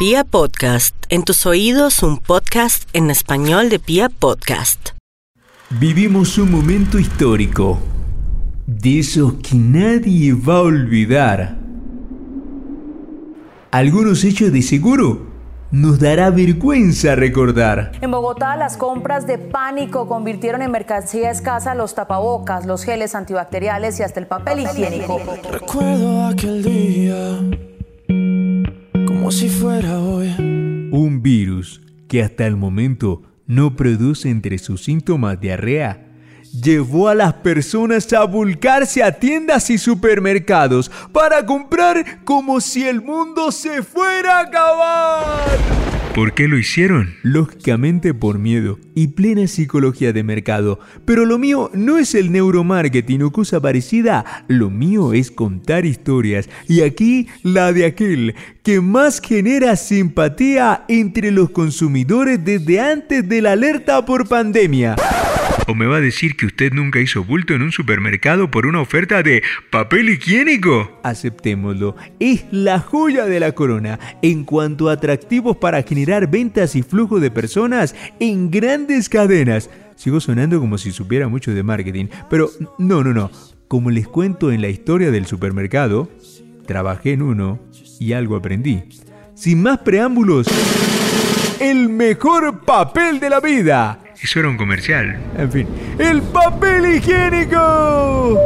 Pia Podcast, en tus oídos un podcast en español de Pia Podcast. Vivimos un momento histórico, de esos que nadie va a olvidar. Algunos hechos de seguro nos dará vergüenza recordar. En Bogotá, las compras de pánico convirtieron en mercancía escasa los tapabocas, los geles antibacteriales y hasta el papel higiénico. Recuerdo aquel día como si fuera hoy. Un virus que hasta el momento no produce entre sus síntomas diarrea llevó a las personas a volcarse a tiendas y supermercados para comprar como si el mundo se fuera a acabar. ¿Por qué lo hicieron? Lógicamente por miedo y plena psicología de mercado. Pero lo mío no es el neuromarketing o cosa parecida, lo mío es contar historias. Y aquí la de aquel que más genera simpatía entre los consumidores desde antes de la alerta por pandemia. ¿O me va a decir que usted nunca hizo bulto en un supermercado por una oferta de papel higiénico? Aceptémoslo, es la joya de la corona en cuanto a atractivos para generar ventas y flujo de personas en grandes cadenas. Sigo sonando como si supiera mucho de marketing, pero no, no, no. Como les cuento en la historia del supermercado, trabajé en uno y algo aprendí. Sin más preámbulos, el mejor papel de la vida. Eso era un comercial. En fin, el papel higiénico.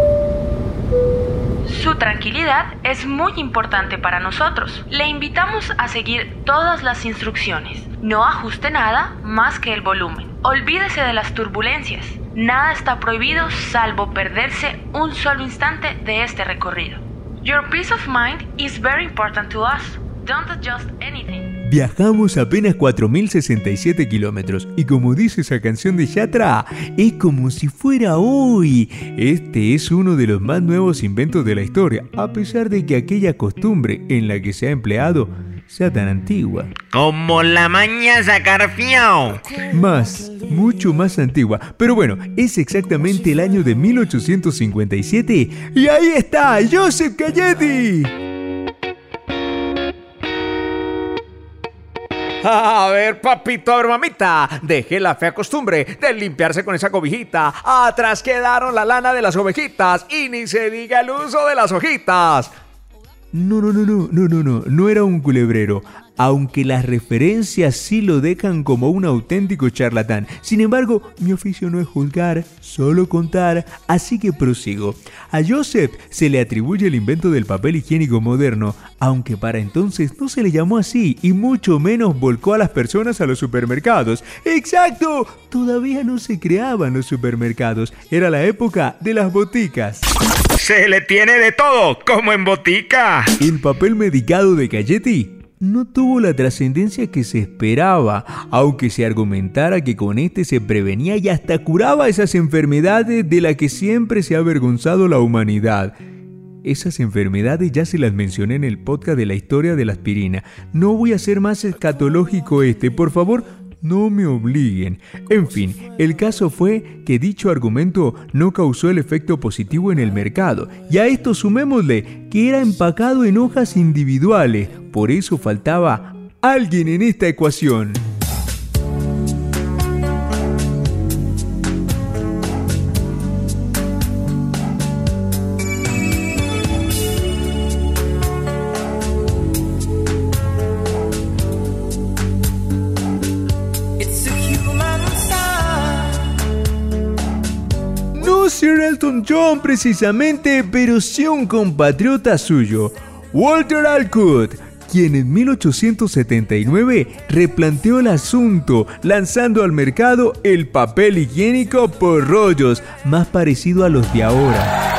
Su tranquilidad es muy importante para nosotros. Le invitamos a seguir todas las instrucciones. No ajuste nada más que el volumen. Olvídese de las turbulencias. Nada está prohibido salvo perderse un solo instante de este recorrido. Your peace of mind is very important to us. Don't adjust anything. Viajamos apenas 4.067 kilómetros y como dice esa canción de Yatra, es como si fuera hoy. Este es uno de los más nuevos inventos de la historia, a pesar de que aquella costumbre en la que se ha empleado sea tan antigua. Como la maña sacar fiao. Más, mucho más antigua. Pero bueno, es exactamente el año de 1857 y ahí está Joseph Cayetti. A ver, papito, a ver, mamita, dejé la fea costumbre de limpiarse con esa cobijita. Atrás quedaron la lana de las ovejitas y ni se diga el uso de las hojitas. No, no, no, no, no, no, no, no era un culebrero aunque las referencias sí lo dejan como un auténtico charlatán. Sin embargo, mi oficio no es juzgar, solo contar, así que prosigo. A Joseph se le atribuye el invento del papel higiénico moderno, aunque para entonces no se le llamó así y mucho menos volcó a las personas a los supermercados. ¡Exacto! Todavía no se creaban los supermercados, era la época de las boticas. Se le tiene de todo, como en botica. El papel medicado de Galletti no tuvo la trascendencia que se esperaba, aunque se argumentara que con este se prevenía y hasta curaba esas enfermedades de las que siempre se ha avergonzado la humanidad. Esas enfermedades ya se las mencioné en el podcast de la historia de la aspirina. No voy a ser más escatológico este, por favor, no me obliguen. En fin, el caso fue que dicho argumento no causó el efecto positivo en el mercado, y a esto sumémosle que era empacado en hojas individuales, por eso faltaba alguien en esta ecuación. Sir Elton John precisamente, pero sí un compatriota suyo, Walter Alcott, quien en 1879 replanteó el asunto, lanzando al mercado el papel higiénico por rollos, más parecido a los de ahora.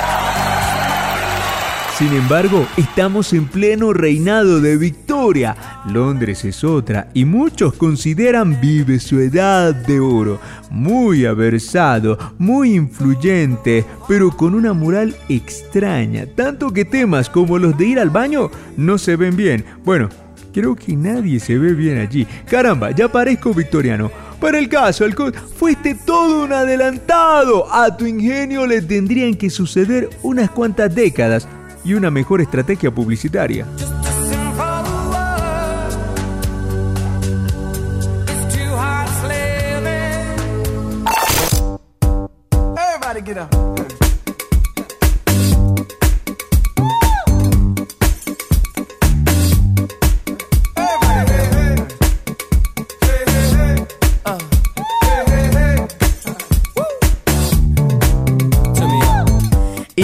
Sin embargo, estamos en pleno reinado de Victoria. Londres es otra y muchos consideran vive su edad de oro. Muy aversado, muy influyente, pero con una moral extraña. Tanto que temas como los de ir al baño no se ven bien. Bueno, creo que nadie se ve bien allí. Caramba, ya parezco victoriano. Para el caso, Alcott, fuiste todo un adelantado. A tu ingenio le tendrían que suceder unas cuantas décadas y una mejor estrategia publicitaria.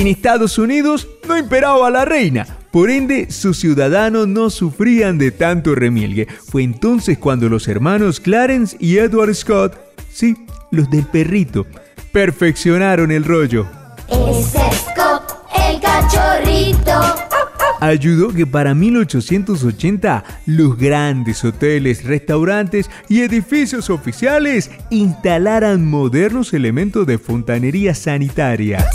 Estados Unidos no imperaba la reina, por ende, sus ciudadanos no sufrían de tanto remilgue. Fue entonces cuando los hermanos Clarence y Edward Scott, sí, los del perrito, perfeccionaron el rollo. Ese Scott, el cachorrito ayudó que para 1880 los grandes hoteles, restaurantes y edificios oficiales instalaran modernos elementos de fontanería sanitaria.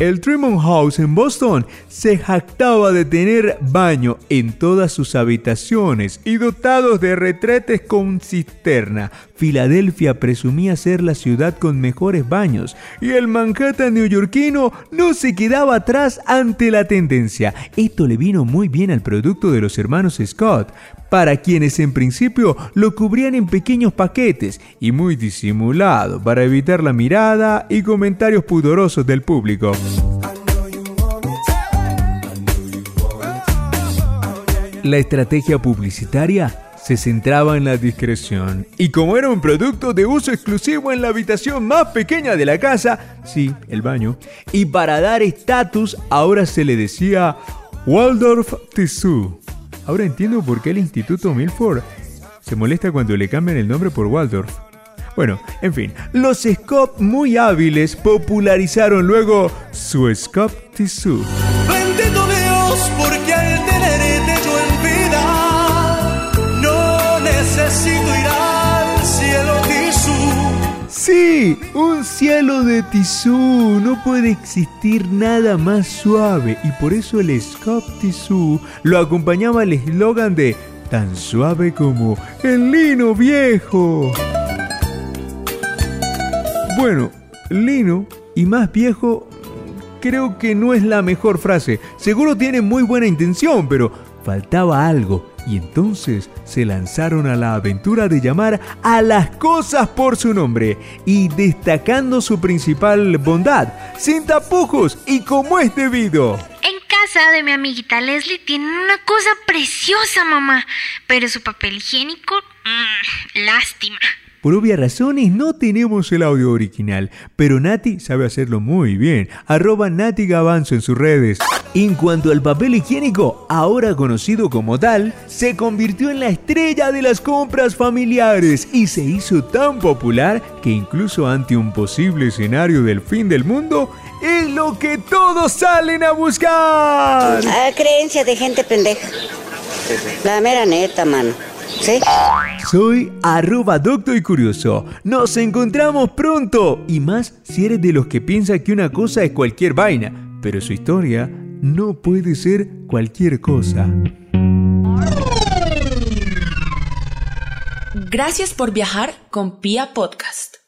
El Tremont House en Boston se jactaba de tener baño en todas sus habitaciones y dotados de retretes con cisterna. Filadelfia presumía ser la ciudad con mejores baños y el Manhattan neoyorquino no se quedaba atrás ante la tendencia. Esto le vino muy bien al producto de los hermanos Scott, para quienes en principio lo cubrían en pequeños paquetes y muy disimulado para evitar la mirada y comentarios pudorosos del público. La estrategia publicitaria se centraba en la discreción. Y como era un producto de uso exclusivo en la habitación más pequeña de la casa, sí, el baño, y para dar estatus ahora se le decía Waldorf Tissue. Ahora entiendo por qué el Instituto Milford se molesta cuando le cambian el nombre por Waldorf. Bueno, en fin, los Scott muy hábiles popularizaron luego su Scott Tissue. Un cielo de tisú. No puede existir nada más suave y por eso el Scott Tisú lo acompañaba el eslogan de tan suave como el lino viejo. Bueno, lino y más viejo creo que no es la mejor frase. Seguro tiene muy buena intención, pero faltaba algo. Y entonces se lanzaron a la aventura de llamar a las cosas por su nombre y destacando su principal bondad, sin tapujos y como es debido. En casa de mi amiguita Leslie tienen una cosa preciosa, mamá, pero su papel higiénico, mmm, lástima. Por obvias razones no tenemos el audio original, pero Nati sabe hacerlo muy bien. Arroba Nati Gavanzo en sus redes. En cuanto al papel higiénico, ahora conocido como tal, se convirtió en la estrella de las compras familiares y se hizo tan popular que incluso ante un posible escenario del fin del mundo, es lo que todos salen a buscar. Ah, creencia de gente pendeja. La mera neta, mano. ¿Sí? Soy arroba docto y curioso. Nos encontramos pronto. Y más si eres de los que piensa que una cosa es cualquier vaina, pero su historia no puede ser cualquier cosa. Gracias por viajar con Pia Podcast.